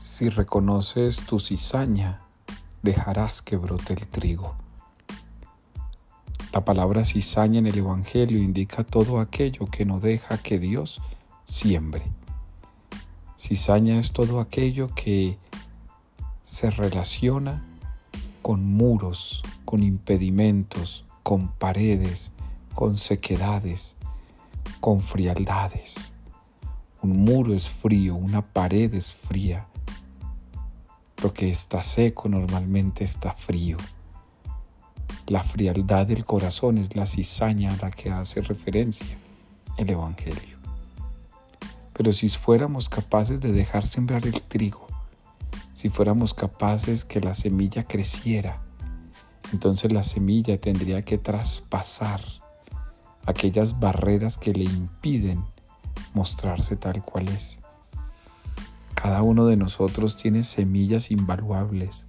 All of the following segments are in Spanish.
Si reconoces tu cizaña, dejarás que brote el trigo. La palabra cizaña en el Evangelio indica todo aquello que no deja que Dios siembre. Cizaña es todo aquello que se relaciona con muros, con impedimentos, con paredes, con sequedades, con frialdades. Un muro es frío, una pared es fría. Lo que está seco normalmente está frío. La frialdad del corazón es la cizaña a la que hace referencia el Evangelio. Pero si fuéramos capaces de dejar sembrar el trigo, si fuéramos capaces que la semilla creciera, entonces la semilla tendría que traspasar aquellas barreras que le impiden mostrarse tal cual es. Cada uno de nosotros tiene semillas invaluables,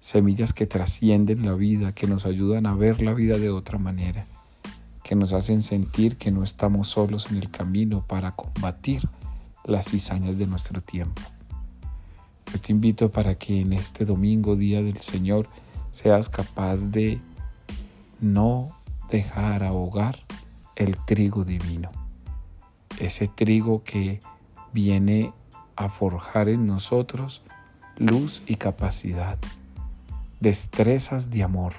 semillas que trascienden la vida, que nos ayudan a ver la vida de otra manera, que nos hacen sentir que no estamos solos en el camino para combatir las cizañas de nuestro tiempo. Yo te invito para que en este domingo, Día del Señor, seas capaz de no dejar ahogar el trigo divino, ese trigo que viene a forjar en nosotros luz y capacidad, destrezas de amor,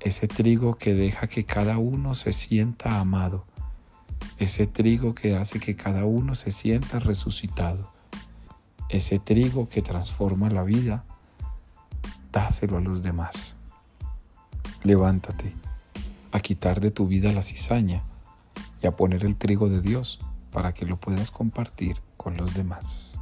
ese trigo que deja que cada uno se sienta amado, ese trigo que hace que cada uno se sienta resucitado, ese trigo que transforma la vida, dáselo a los demás. Levántate a quitar de tu vida la cizaña y a poner el trigo de Dios para que lo puedas compartir con los demás.